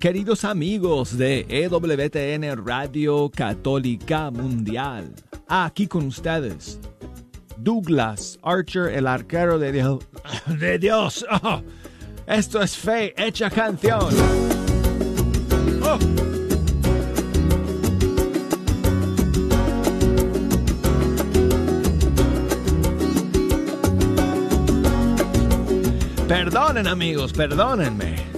Queridos amigos de EWTN Radio Católica Mundial. Aquí con ustedes, Douglas Archer, el arquero de Dios. De Dios. Oh, esto es fe hecha canción. Oh. Perdonen amigos, perdónenme.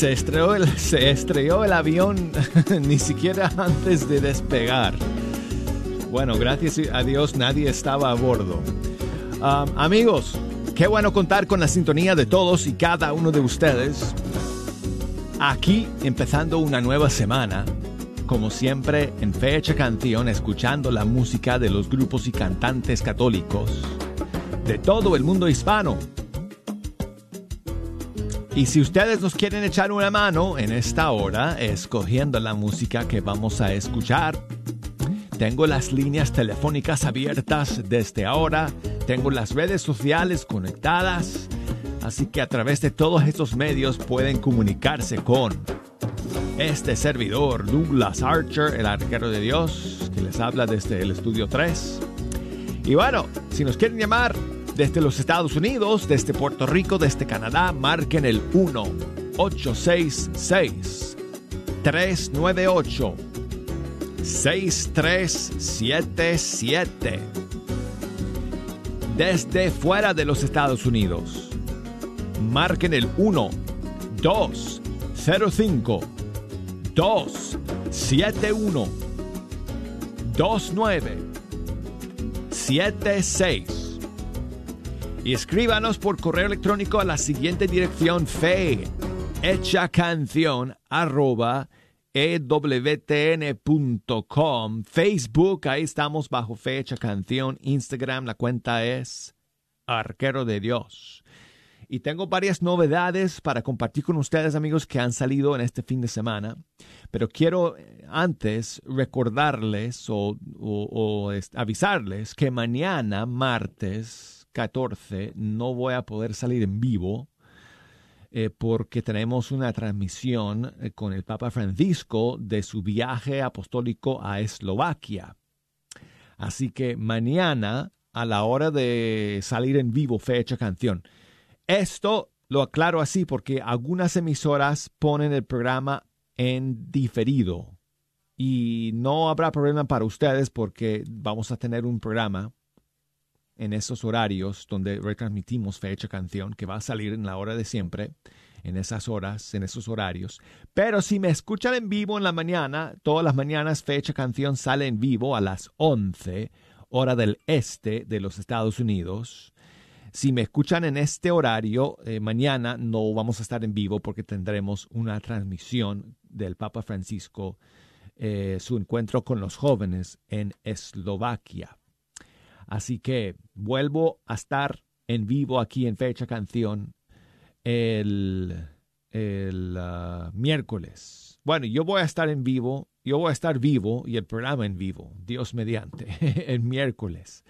Se estrelló el, avión ni siquiera antes de despegar. Bueno, gracias a Dios nadie estaba a bordo. Um, amigos, qué bueno contar con la sintonía de todos y cada uno de ustedes. Aquí empezando una nueva semana, como siempre en Fecha Canción, escuchando la música de los grupos y cantantes católicos de todo el mundo hispano y si ustedes nos quieren echar una mano en esta hora, escogiendo la música que vamos a escuchar, tengo las líneas telefónicas abiertas desde ahora, tengo las redes sociales conectadas, así que a través de todos estos medios pueden comunicarse con este servidor, Douglas Archer, el arquero de Dios, que les habla desde el estudio 3. Y bueno, si nos quieren llamar, desde los Estados Unidos, desde Puerto Rico, desde Canadá, marquen el 1-866-398-6377. Desde fuera de los Estados Unidos, marquen el 1 205 271 2976 y escríbanos por correo electrónico a la siguiente dirección fe hecha canción arroba ewtn.com Facebook, ahí estamos bajo fecha canción, Instagram, la cuenta es Arquero de Dios. Y tengo varias novedades para compartir con ustedes, amigos, que han salido en este fin de semana. Pero quiero eh, antes recordarles o, o avisarles que mañana, martes, 14 no voy a poder salir en vivo eh, porque tenemos una transmisión eh, con el Papa Francisco de su viaje apostólico a Eslovaquia. Así que mañana, a la hora de salir en vivo, fecha canción. Esto lo aclaro así porque algunas emisoras ponen el programa en diferido. Y no habrá problema para ustedes porque vamos a tener un programa en esos horarios donde retransmitimos fecha canción que va a salir en la hora de siempre, en esas horas, en esos horarios. Pero si me escuchan en vivo en la mañana, todas las mañanas fecha canción sale en vivo a las 11 hora del este de los Estados Unidos. Si me escuchan en este horario, eh, mañana no vamos a estar en vivo porque tendremos una transmisión del Papa Francisco, eh, su encuentro con los jóvenes en Eslovaquia. Así que vuelvo a estar en vivo aquí en Fecha Canción el, el ah, miércoles. Bueno, yo voy a estar en vivo, yo voy a estar vivo y el programa en vivo, Dios mediante, el miércoles.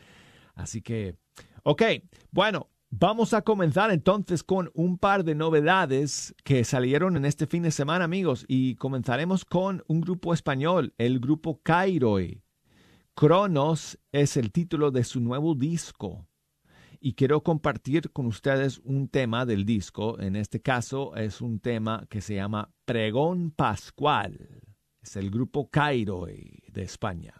Así que, ok, bueno, vamos a comenzar entonces con un par de novedades que salieron en este fin de semana, amigos, y comenzaremos con un grupo español, el grupo Cairoi. Cronos es el título de su nuevo disco y quiero compartir con ustedes un tema del disco. En este caso es un tema que se llama Pregón Pascual. Es el grupo Cairo de España.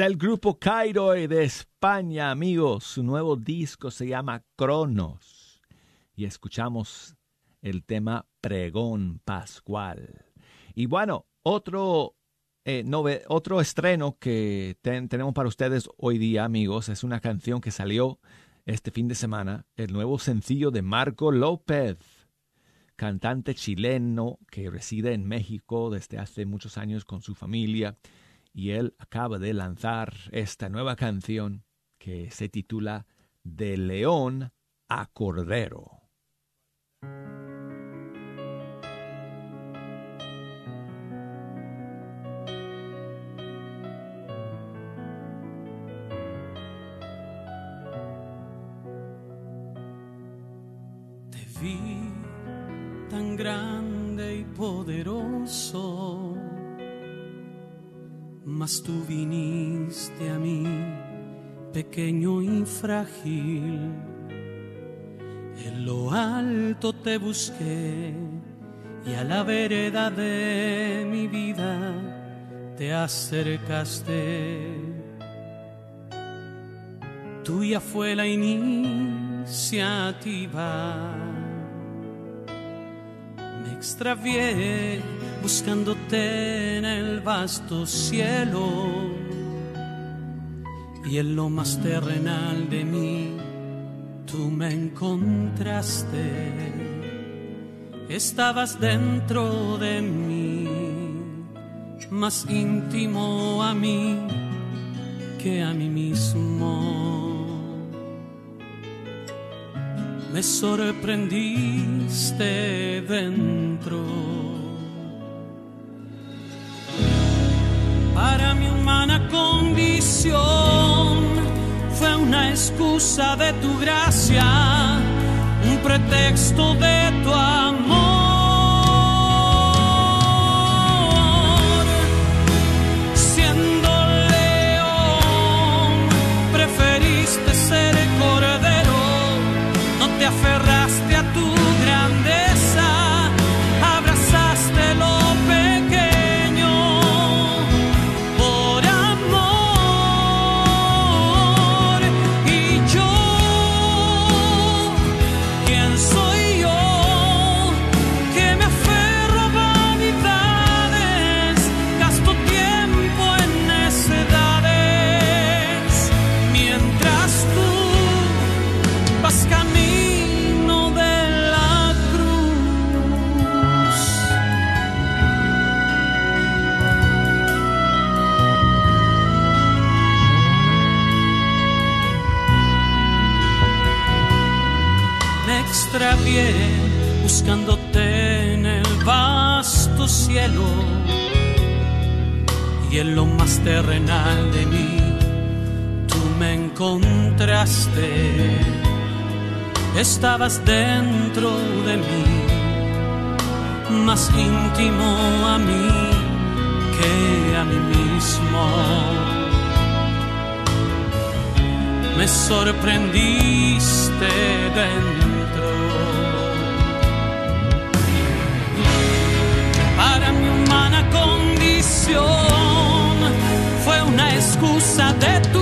Es el grupo Cairo de España, amigos. Su nuevo disco se llama Cronos. Y escuchamos el tema Pregón Pascual. Y bueno, otro, eh, otro estreno que tenemos para ustedes hoy día, amigos, es una canción que salió este fin de semana, el nuevo sencillo de Marco López, cantante chileno que reside en México desde hace muchos años con su familia y él acaba de lanzar esta nueva canción que se titula De León a Cordero. Te vi tan grande y poderoso mas tú viniste a mí, pequeño y frágil. En lo alto te busqué y a la vereda de mi vida te acercaste. Tuya fue la iniciativa. Me extravié buscándote en el vasto cielo y en lo más terrenal de mí tú me encontraste. Estabas dentro de mí, más íntimo a mí que a mí mismo. Me sorprendiste dentro condición. Fue una excusa de tu gracia, un pretexto de tu amor. Estabas dentro de mí, más íntimo a mí que a mí mismo. Me sorprendiste dentro fue una excusa de tu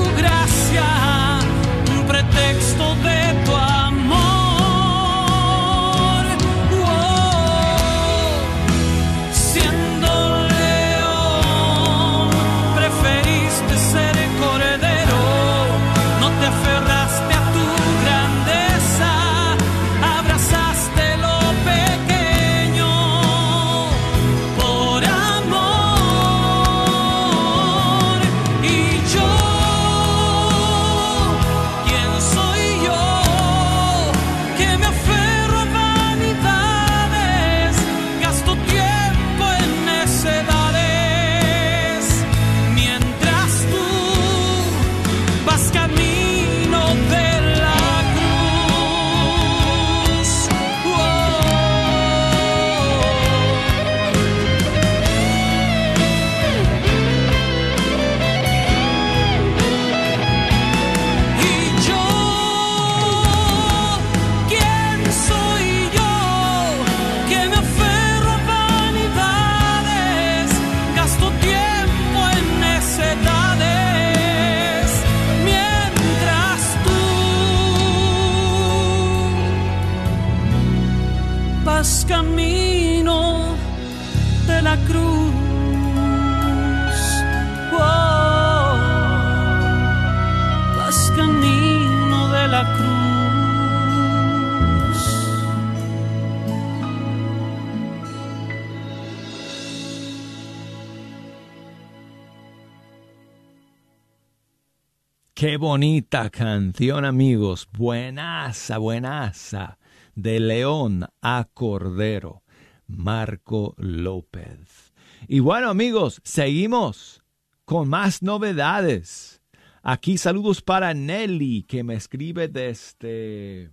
bonita canción, amigos. Buenaza, buenaza. De León a Cordero. Marco López. Y bueno, amigos, seguimos con más novedades. Aquí saludos para Nelly, que me escribe desde...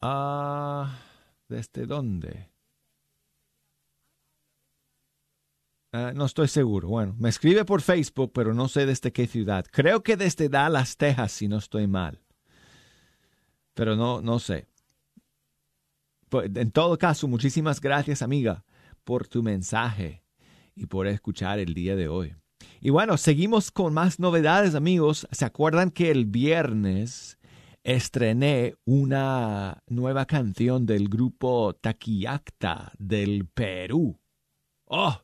Ah, ¿Desde dónde? Ah, no estoy seguro. Bueno, me escribe por Facebook, pero no sé desde qué ciudad. Creo que desde Dallas, Texas, si no estoy mal. Pero no, no sé. Pues, en todo caso, muchísimas gracias, amiga, por tu mensaje y por escuchar el día de hoy. Y bueno, seguimos con más novedades, amigos. ¿Se acuerdan que el viernes estrené una nueva canción del grupo Taquillacta del Perú? ¡Oh!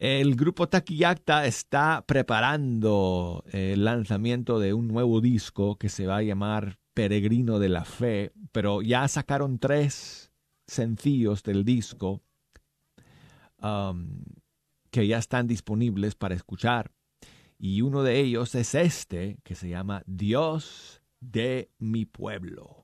El grupo Taquillacta está preparando el lanzamiento de un nuevo disco que se va a llamar Peregrino de la Fe, pero ya sacaron tres sencillos del disco um, que ya están disponibles para escuchar. Y uno de ellos es este, que se llama Dios de mi pueblo.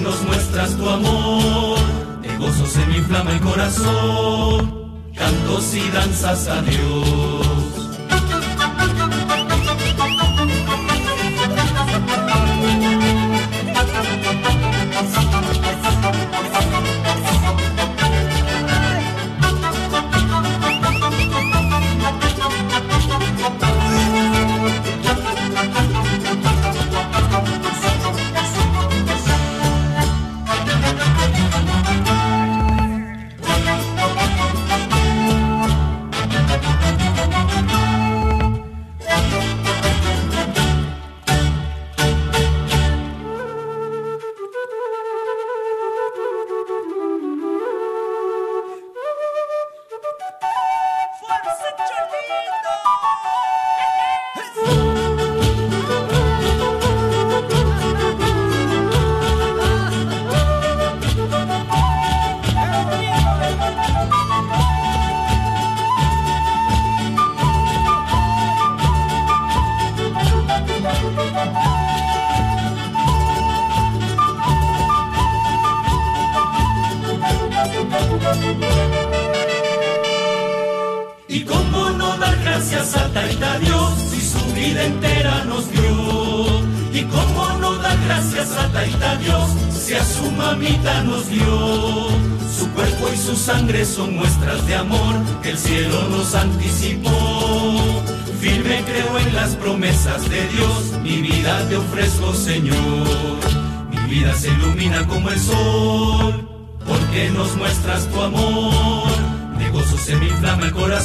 nos muestras tu amor, de gozo se me inflama el corazón, cantos y danzas a Dios.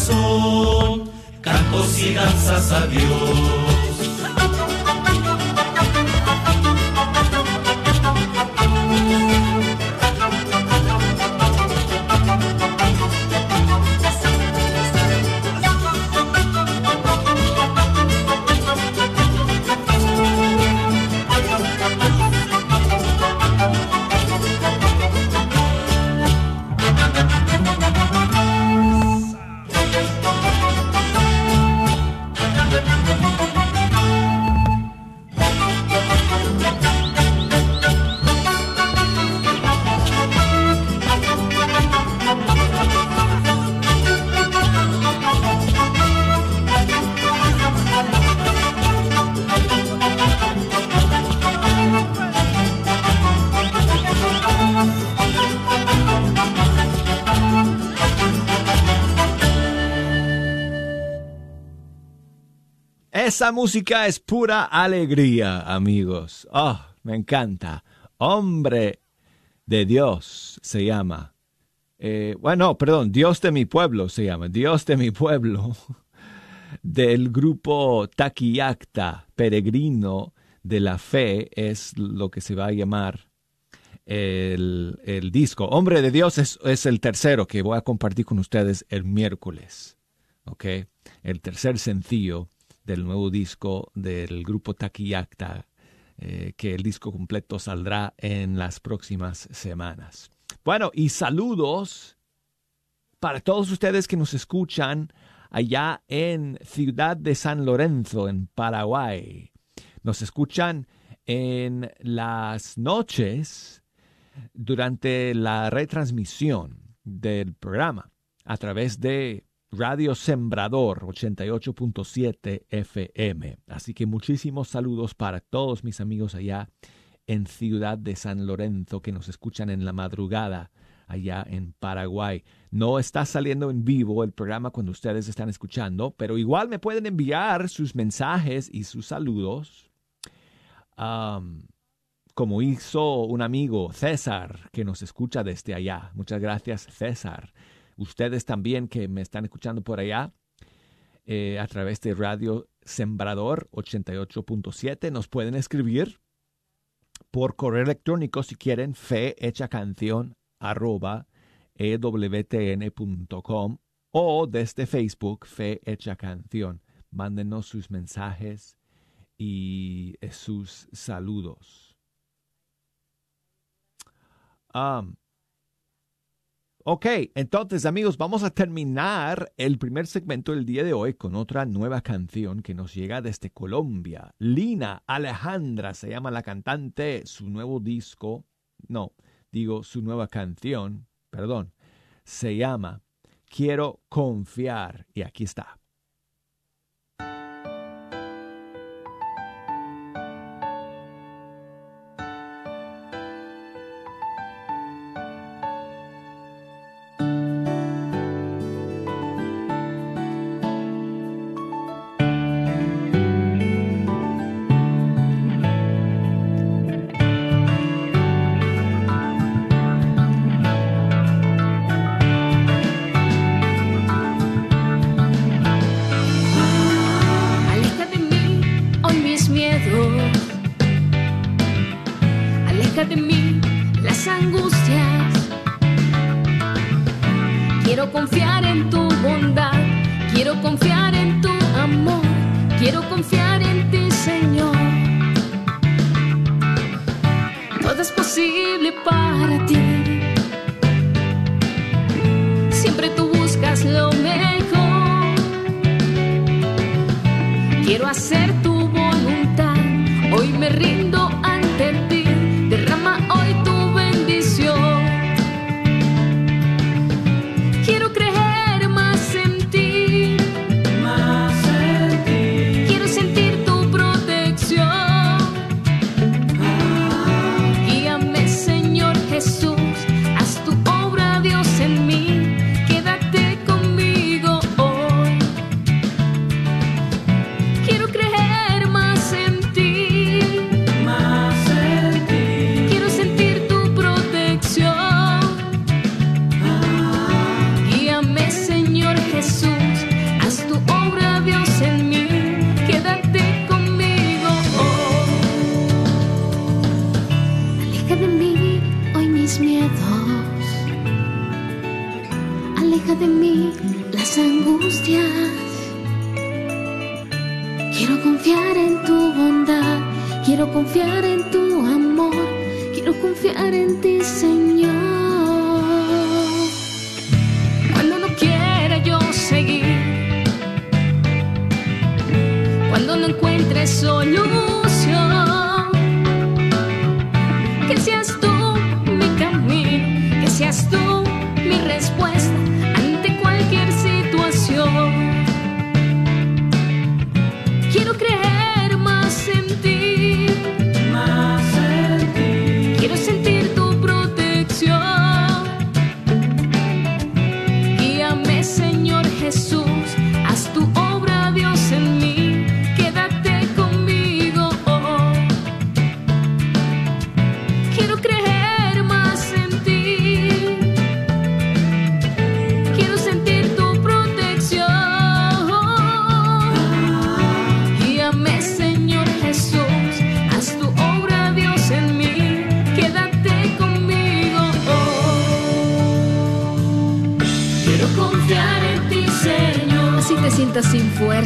Corazón, cantos y danzas a Dios. Esa música es pura alegría, amigos. Oh, me encanta. Hombre de Dios se llama. Eh, bueno, perdón, Dios de mi pueblo se llama. Dios de mi pueblo. Del grupo Taquillacta, Peregrino de la Fe, es lo que se va a llamar el, el disco. Hombre de Dios es, es, el tercero que voy a compartir con ustedes el miércoles. ¿Ok? El tercer sencillo del nuevo disco del grupo Taquillacta, eh, que el disco completo saldrá en las próximas semanas. Bueno, y saludos para todos ustedes que nos escuchan allá en Ciudad de San Lorenzo, en Paraguay. Nos escuchan en las noches durante la retransmisión del programa a través de Radio Sembrador 88.7 FM. Así que muchísimos saludos para todos mis amigos allá en Ciudad de San Lorenzo que nos escuchan en la madrugada allá en Paraguay. No está saliendo en vivo el programa cuando ustedes están escuchando, pero igual me pueden enviar sus mensajes y sus saludos. como hizo un amigo, César, que nos escucha desde allá. Muchas gracias, César ustedes también que me están escuchando por allá eh, a través de Radio Sembrador 88.7 nos pueden escribir por correo electrónico si quieren fe canción arroba ewtn.com o desde Facebook fe canción. Mándenos sus mensajes y eh, sus saludos. Ok, entonces amigos, vamos a terminar el primer segmento del día de hoy con otra nueva canción que nos llega desde Colombia. Lina Alejandra se llama la cantante, su nuevo disco, no, digo su nueva canción, perdón, se llama Quiero confiar y aquí está.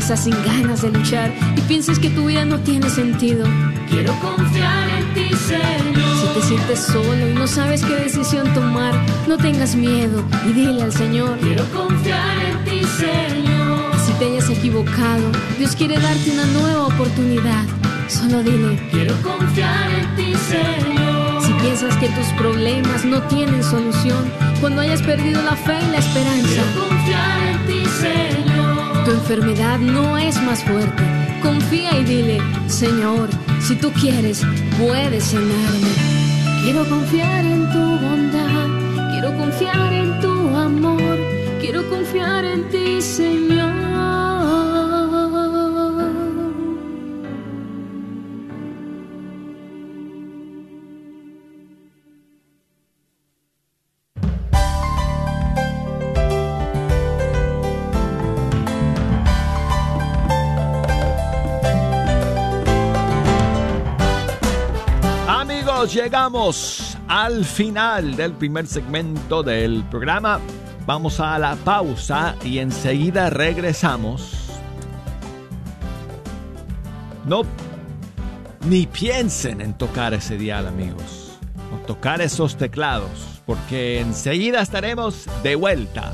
Fuerza, sin ganas de luchar y pienses que tu vida no tiene sentido. Quiero confiar en ti, Señor. Si te sientes solo y no sabes qué decisión tomar, no tengas miedo y dile al Señor. Quiero confiar en ti, Señor. Si te hayas equivocado, Dios quiere darte una nueva oportunidad. Solo dile. Quiero confiar en ti, Señor. Si piensas que tus problemas no tienen solución, cuando hayas perdido la fe y la esperanza. Quiero confiar en ti, Señor. Tu enfermedad no es más fuerte. Confía y dile, Señor, si tú quieres, puedes sanarme. Quiero confiar en tu bondad, quiero confiar en tu amor, quiero confiar en ti, Señor. Llegamos al final del primer segmento del programa. Vamos a la pausa y enseguida regresamos. No, ni piensen en tocar ese dial, amigos. O tocar esos teclados, porque enseguida estaremos de vuelta.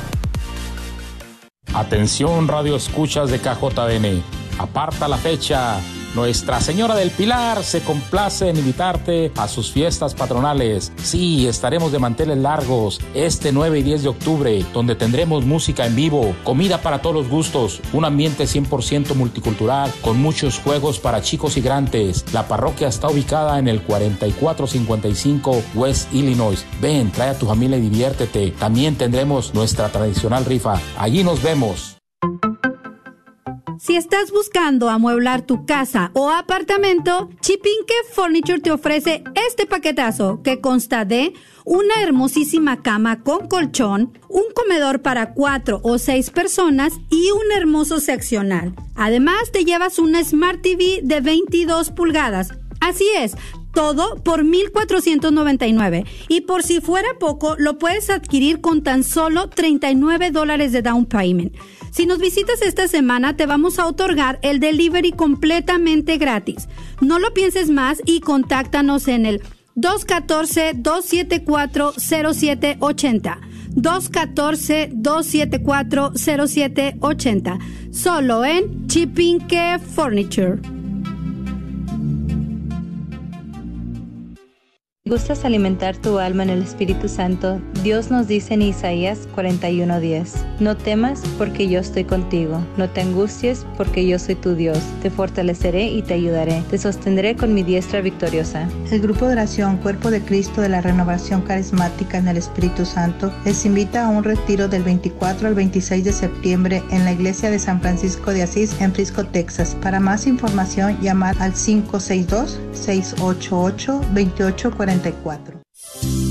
Atención Radio Escuchas de KJN. Aparta la fecha nuestra Señora del Pilar se complace en invitarte a sus fiestas patronales. Sí, estaremos de manteles largos este 9 y 10 de octubre, donde tendremos música en vivo, comida para todos los gustos, un ambiente 100% multicultural con muchos juegos para chicos y grandes. La parroquia está ubicada en el 4455 West Illinois. Ven, trae a tu familia y diviértete. También tendremos nuestra tradicional rifa. Allí nos vemos. Si estás buscando amueblar tu casa o apartamento, Chipinque Furniture te ofrece este paquetazo que consta de una hermosísima cama con colchón, un comedor para cuatro o seis personas y un hermoso seccional. Además, te llevas una Smart TV de 22 pulgadas. Así es, todo por 1,499. Y por si fuera poco, lo puedes adquirir con tan solo 39 dólares de down payment. Si nos visitas esta semana, te vamos a otorgar el delivery completamente gratis. No lo pienses más y contáctanos en el 214-274-0780. 214-274-0780. Solo en Chipinque Furniture. ¿Gustas alimentar tu alma en el Espíritu Santo? Dios nos dice en Isaías 41:10, No temas porque yo estoy contigo, no te angusties porque yo soy tu Dios, te fortaleceré y te ayudaré, te sostendré con mi diestra victoriosa. El grupo de oración Cuerpo de Cristo de la Renovación Carismática en el Espíritu Santo les invita a un retiro del 24 al 26 de septiembre en la iglesia de San Francisco de Asís en Frisco, Texas. Para más información, llamar al 562 688 2840 44.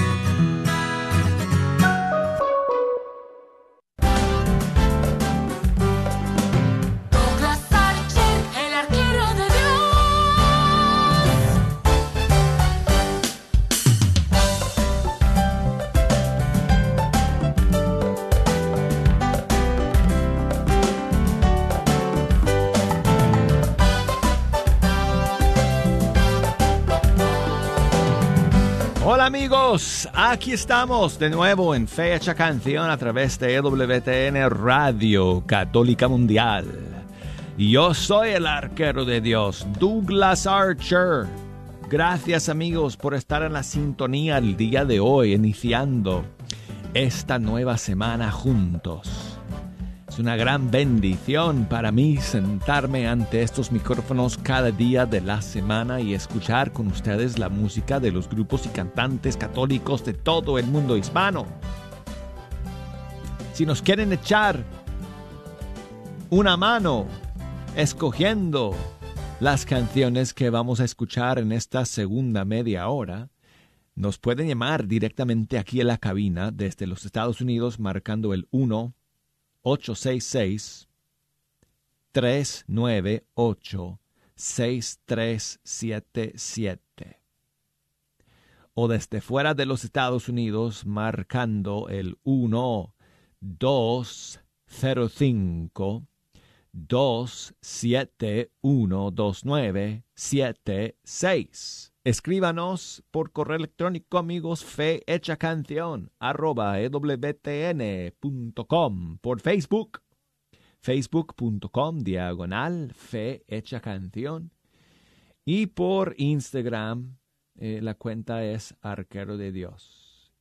Aquí estamos de nuevo en Fecha Canción a través de EWTN Radio Católica Mundial. Yo soy el arquero de Dios, Douglas Archer. Gracias amigos por estar en la sintonía el día de hoy, iniciando esta nueva semana juntos. Es una gran bendición para mí sentarme ante estos micrófonos cada día de la semana y escuchar con ustedes la música de los grupos y cantantes católicos de todo el mundo hispano. Si nos quieren echar una mano escogiendo las canciones que vamos a escuchar en esta segunda media hora, nos pueden llamar directamente aquí en la cabina desde los Estados Unidos marcando el 1 866 398 6377 o desde fuera de los Estados Unidos marcando el 1 205 271 2976 Escríbanos por correo electrónico amigos fe hecha canción arroba ewtn.com por Facebook facebook.com diagonal fe hecha canción y por Instagram eh, la cuenta es arquero de Dios.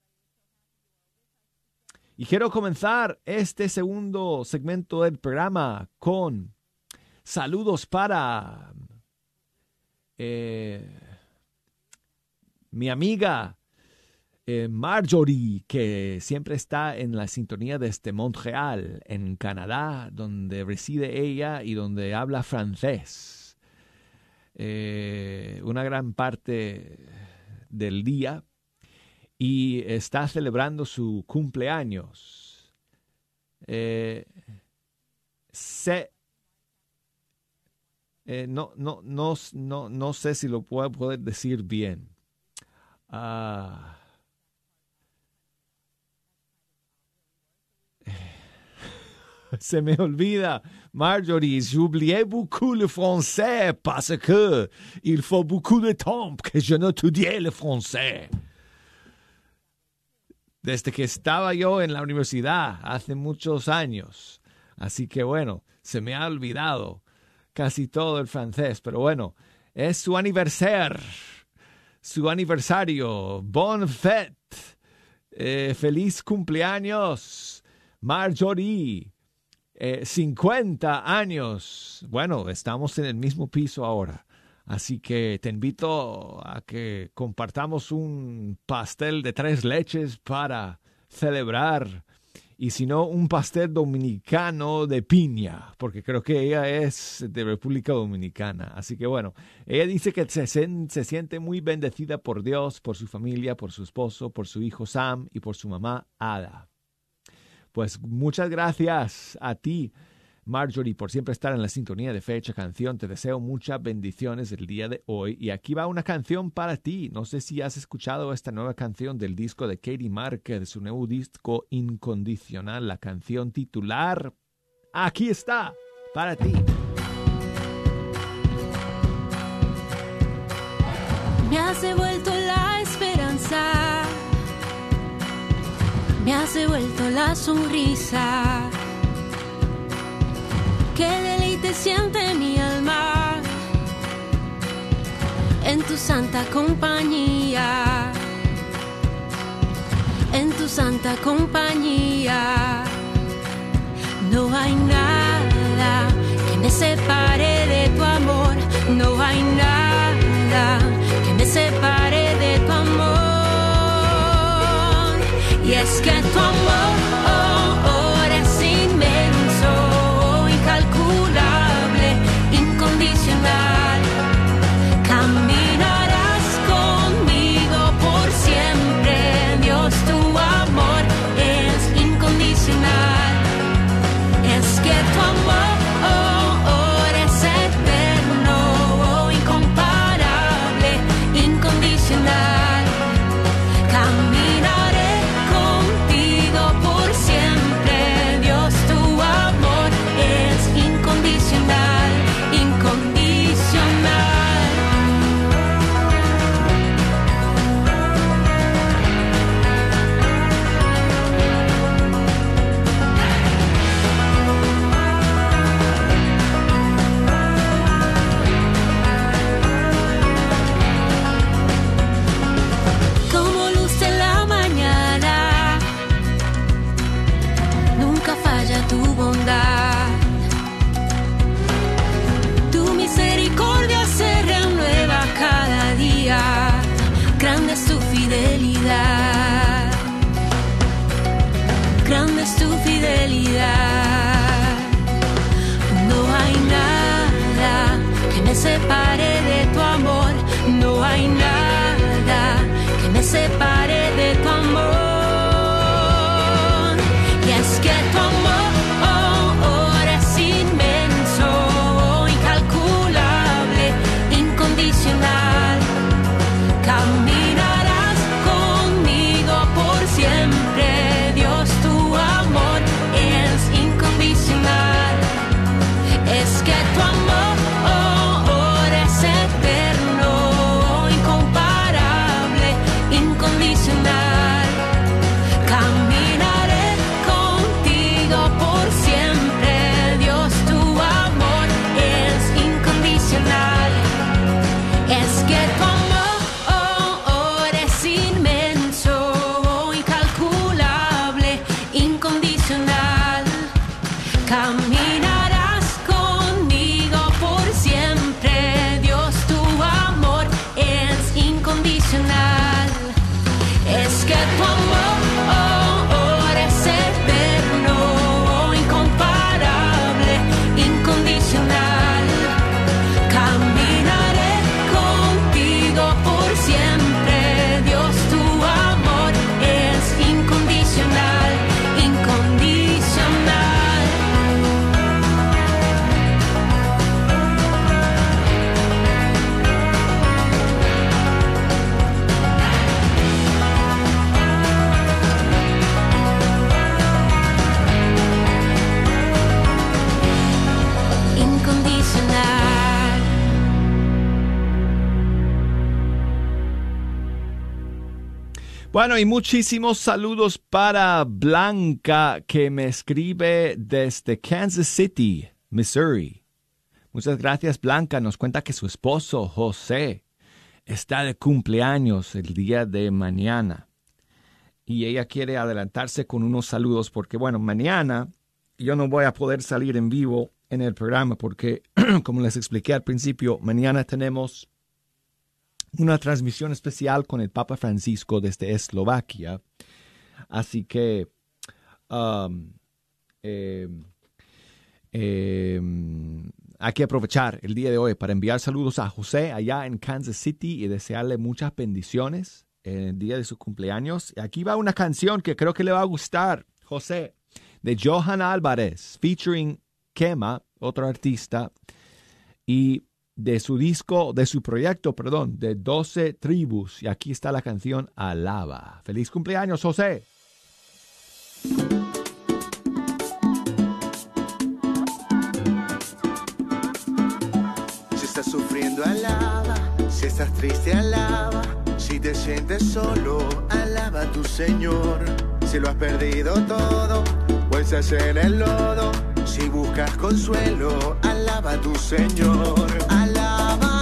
Y quiero comenzar este segundo segmento del programa con saludos para eh, mi amiga eh, Marjorie, que siempre está en la sintonía desde Montreal, en Canadá, donde reside ella y donde habla francés. Eh, una gran parte del día y está celebrando su cumpleaños. Eh, no, no, no, no, no sé si lo puedo poder decir bien. Ah. Se me olvida. Marjorie, j'oubliais beaucoup le français parce que il faut beaucoup de temps que je n'étudiais le français. Desde que estaba yo en la universidad hace muchos años. Así que bueno, se me ha olvidado casi todo el francés, pero bueno, es su aniversario su aniversario. Bon fête. Eh, feliz cumpleaños, Marjorie. 50 eh, años. Bueno, estamos en el mismo piso ahora. Así que te invito a que compartamos un pastel de tres leches para celebrar y si no, un pastel dominicano de piña, porque creo que ella es de República Dominicana. Así que bueno, ella dice que se, se, siente muy bendecida por Dios, por su familia, por su esposo, por su hijo Sam y por su mamá Ada. Pues muchas gracias a ti, Marjorie, por siempre estar en la sintonía de Fecha Canción. Te deseo muchas bendiciones el día de hoy. Y aquí va una canción para ti. No sé si has escuchado esta nueva canción del disco de Katie de su nuevo disco Incondicional, la canción titular. Aquí está, para ti. Me has devuelto la esperanza, me has devuelto la sonrisa. Qué deleite siente mi alma en tu santa compañía, en tu santa compañía. No hay nada que me separe de tu amor, no hay nada que me separe de tu amor. Y es que tu amor Bueno, y muchísimos saludos para Blanca que me escribe desde Kansas City, Missouri. Muchas gracias, Blanca. Nos cuenta que su esposo, José, está de cumpleaños el día de mañana. Y ella quiere adelantarse con unos saludos porque, bueno, mañana yo no voy a poder salir en vivo en el programa porque, como les expliqué al principio, mañana tenemos una transmisión especial con el Papa Francisco desde Eslovaquia. Así que um, eh, eh, hay que aprovechar el día de hoy para enviar saludos a José allá en Kansas City y desearle muchas bendiciones en el día de su cumpleaños. Y aquí va una canción que creo que le va a gustar, José, de Johan Álvarez, featuring Kema, otro artista, y de su disco, de su proyecto, perdón, de 12 tribus. Y aquí está la canción Alaba. Feliz cumpleaños, José. Si estás sufriendo, alaba. Si estás triste, alaba. Si te sientes solo, alaba a tu Señor. Si lo has perdido todo, pues es en el lodo. Si buscas consuelo, alaba a tu Señor. Alábalo.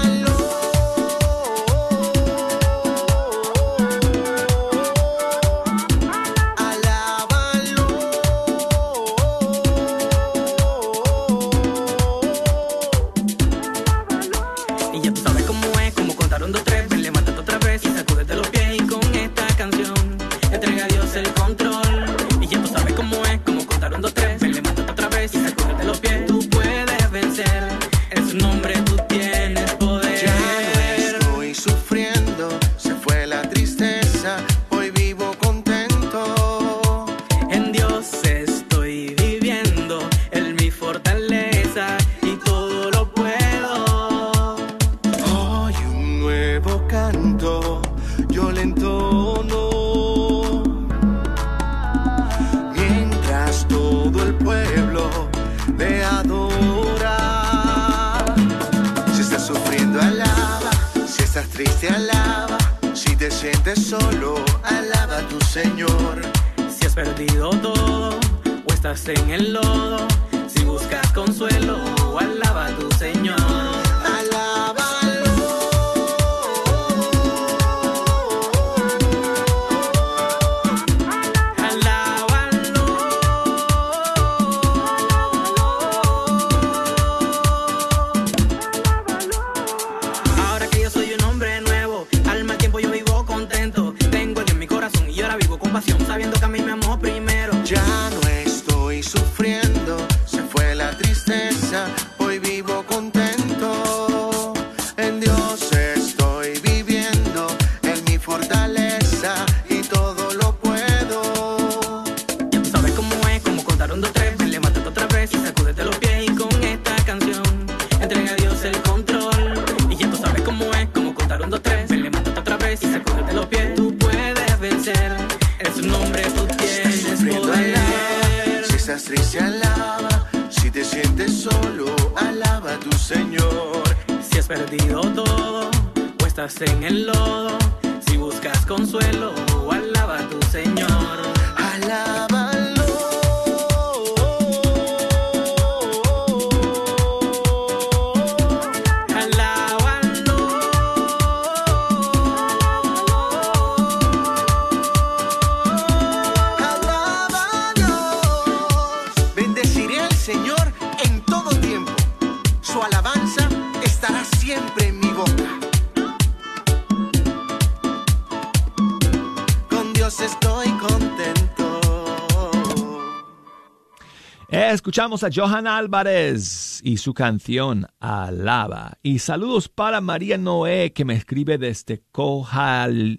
Escuchamos a Johan Álvarez y su canción Alaba. Y saludos para María Noé que me escribe desde Cojaltitla,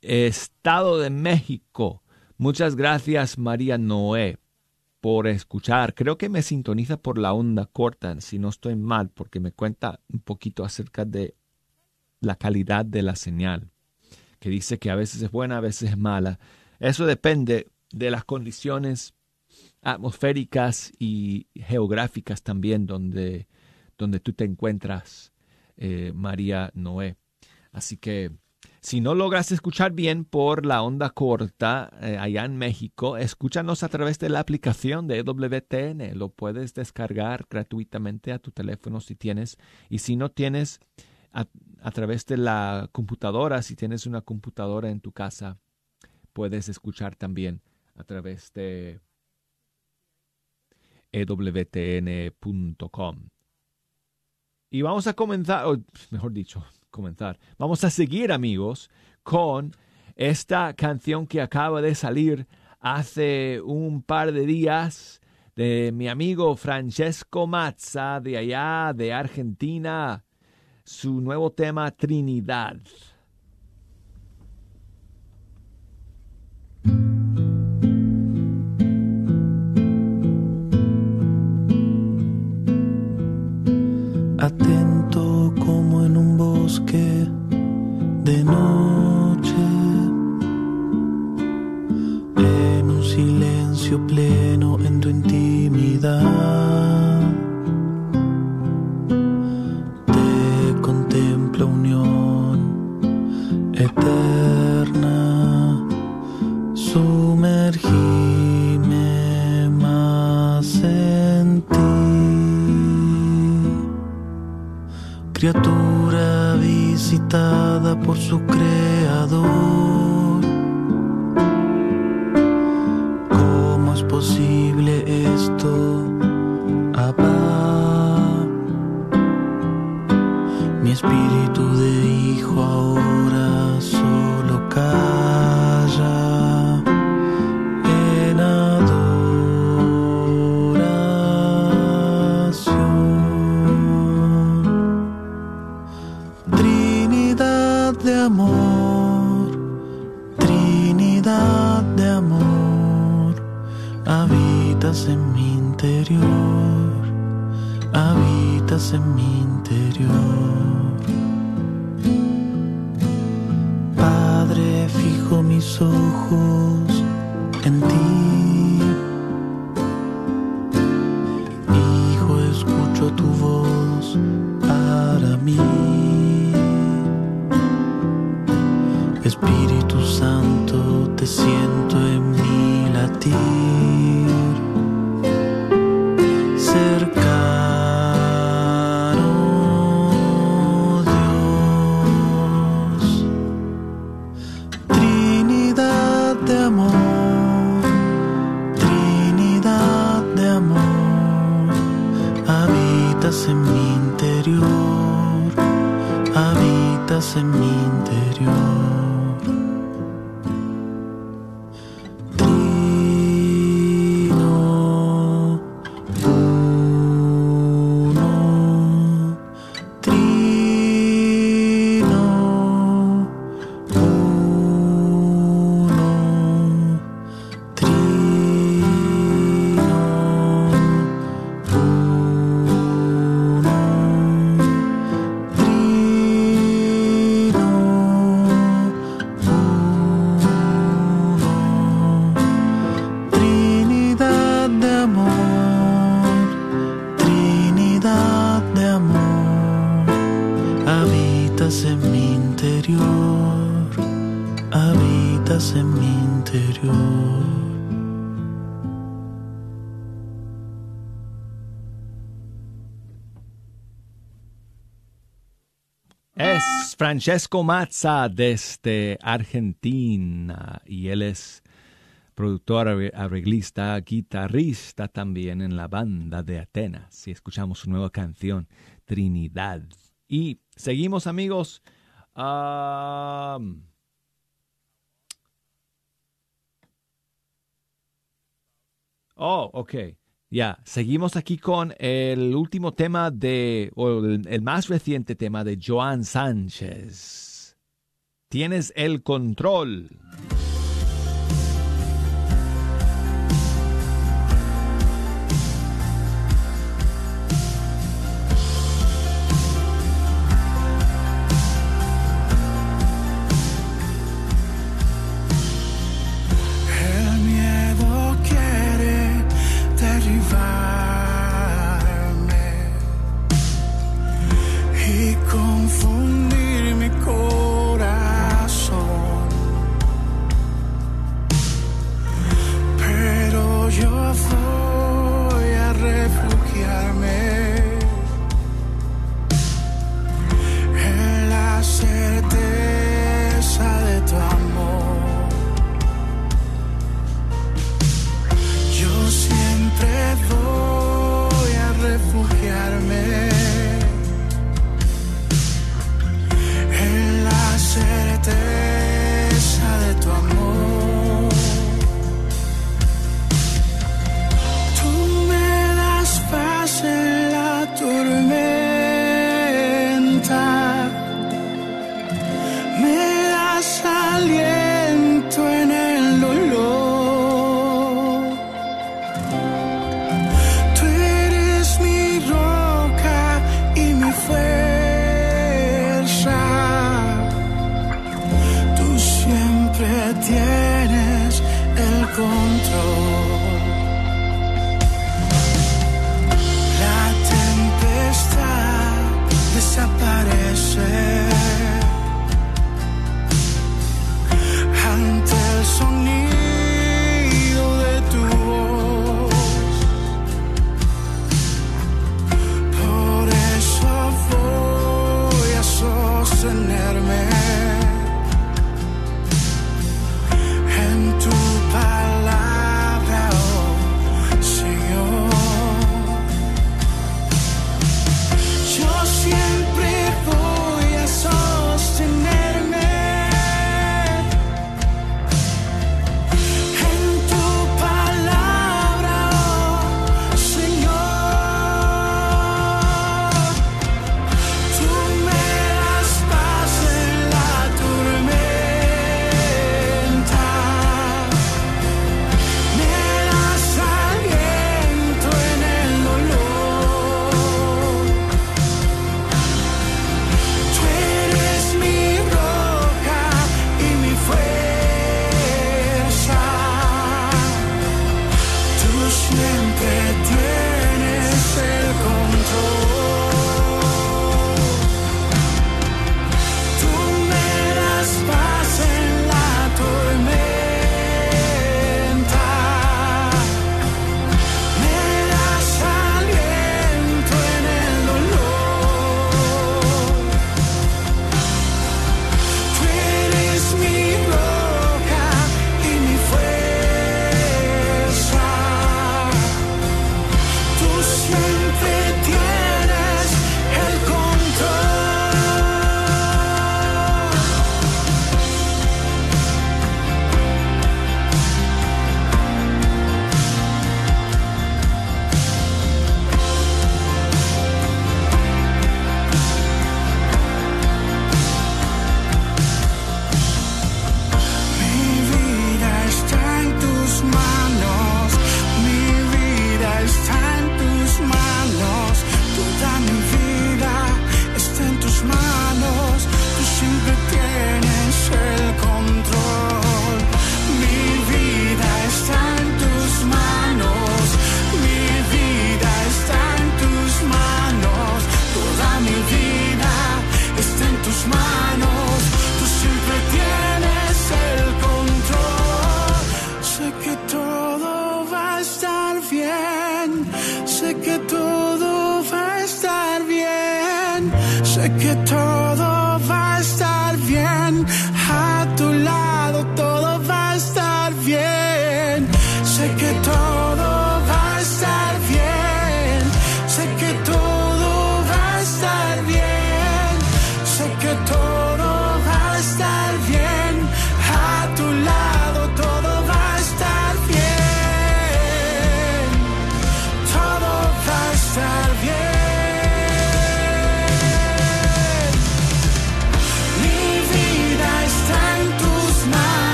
Estado de México. Muchas gracias María Noé por escuchar. Creo que me sintoniza por la onda corta, si no estoy mal, porque me cuenta un poquito acerca de la calidad de la señal, que dice que a veces es buena, a veces es mala. Eso depende de las condiciones atmosféricas y geográficas también donde, donde tú te encuentras, eh, María Noé. Así que si no logras escuchar bien por la onda corta eh, allá en México, escúchanos a través de la aplicación de WTN. Lo puedes descargar gratuitamente a tu teléfono si tienes. Y si no tienes, a, a través de la computadora, si tienes una computadora en tu casa, puedes escuchar también a través de ewtn.com. Y vamos a comenzar, o mejor dicho, comenzar. Vamos a seguir, amigos, con esta canción que acaba de salir hace un par de días de mi amigo Francesco Mazza de allá de Argentina. Su nuevo tema Trinidad. Bosque de noche, en un silencio pleno en tu intimidad. Te contempla unión eterna, sumergime más en ti. Criatura visitada por su creador. ¿Cómo es posible esto? Abba? Mi espíritu de hijo ahora solo calla amor, Trinidad de amor, habitas en mi interior, habitas en mi interior. Padre, fijo mis ojos Francesco Mazza desde Argentina y él es productor, arre- arreglista, guitarrista también en la banda de Atenas. Y escuchamos su nueva canción, Trinidad. Y seguimos amigos. Am, Oh, ok. Ya, seguimos aquí con el último tema de, o el, el más reciente tema de Joan Sánchez. Tienes el control.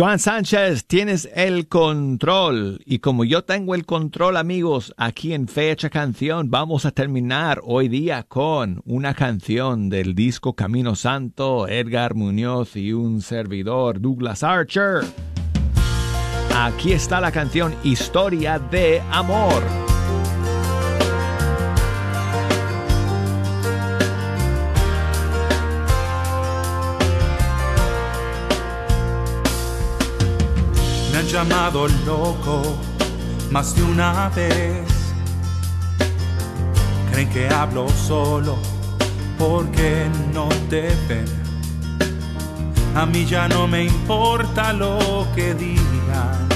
Joan Sánchez, tienes el control. Y como yo tengo el control, amigos, aquí en Fecha Canción, vamos a terminar hoy día con una canción del disco Camino Santo, Edgar Muñoz y un servidor, Douglas Archer. Aquí está la canción Historia de Amor. llamado loco más de una vez. Creen que hablo solo porque no te ven. A mí ya no me importa lo que digan.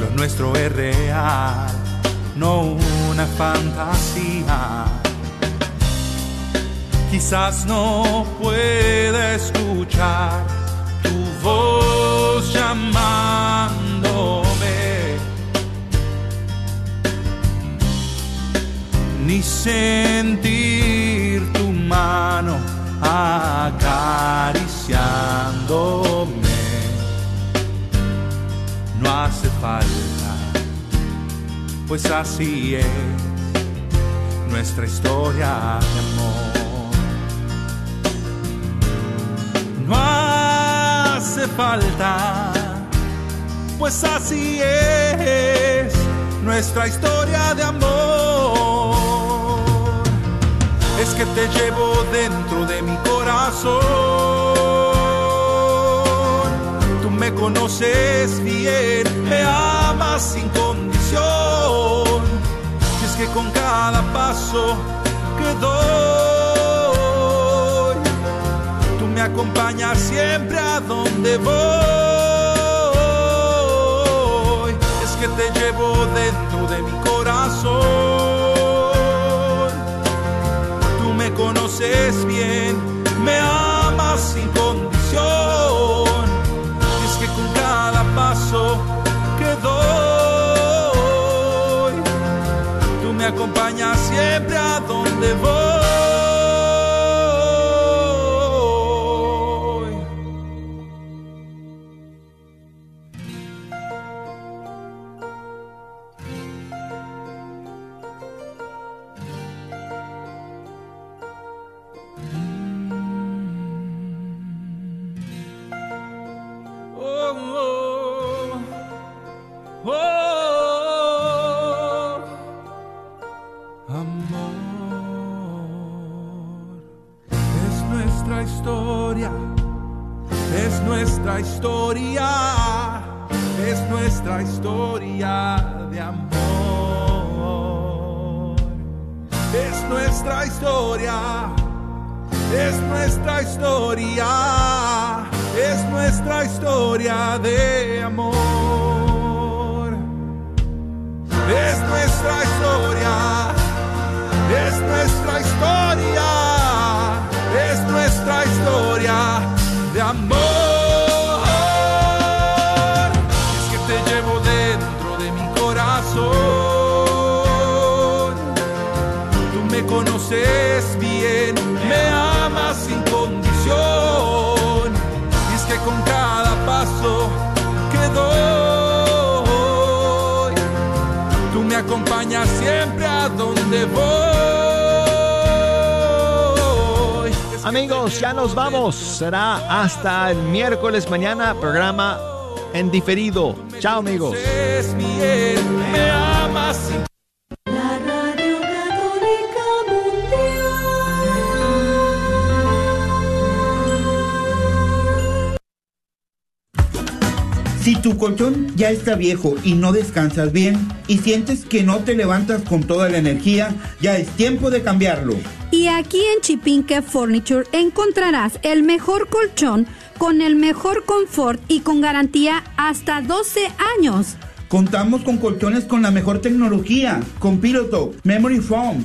Lo nuestro es real, no una fantasía. Quizás no pueda escuchar tu voz llamándome, ni sentir tu mano acariciándome. No hace falta, pues así es nuestra historia de amor. Falta, pues así es nuestra historia de amor. Es que te llevo dentro de mi corazón. Tú me conoces bien, me amas sin condición. Y es que con cada paso que doy, acompañas siempre a donde voy. Es que te llevo dentro de mi corazón. Tú me conoces bien, me amas sin condición. Y es que con cada paso que doy, tú me acompañas siempre a donde voy. Es nuestra historia de amor. Es nuestra historia, es nuestra historia, es nuestra historia de amor. Es nuestra historia, es nuestra historia, conoces bien, me amas sin condición. Y es que con cada paso que doy, tú me acompañas siempre a donde voy. Amigos, ya nos vamos. Será hasta el miércoles mañana, programa en diferido. Chao, amigos. Bien, me amas sin Si tu colchón ya está viejo y no descansas bien y sientes que no te levantas con toda la energía, ya es tiempo de cambiarlo. Y aquí en Chipinque Furniture encontrarás el mejor colchón con el mejor confort y con garantía hasta 12 años. Contamos con colchones con la mejor tecnología, con Pillow Memory Foam,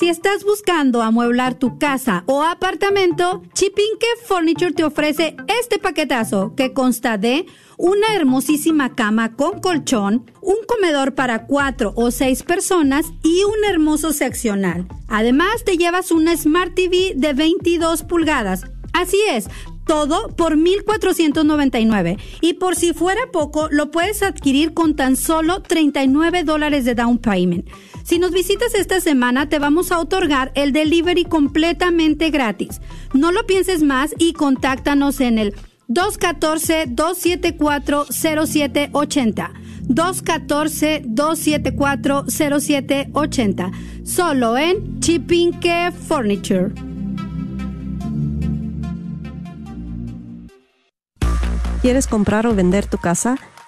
Si estás buscando amueblar tu casa o apartamento, Chipinque Furniture te ofrece este paquetazo que consta de una hermosísima cama con colchón, un comedor para cuatro o seis personas y un hermoso seccional. Además, te llevas una Smart TV de 22 pulgadas. Así es, todo por 1,499. Y por si fuera poco, lo puedes adquirir con tan solo 39 dólares de down payment. Si nos visitas esta semana, te vamos a otorgar el delivery completamente gratis. No lo pienses más y contáctanos en el 214-274-0780. 214-274-0780. Solo en Chipinque Furniture. ¿Quieres comprar o vender tu casa?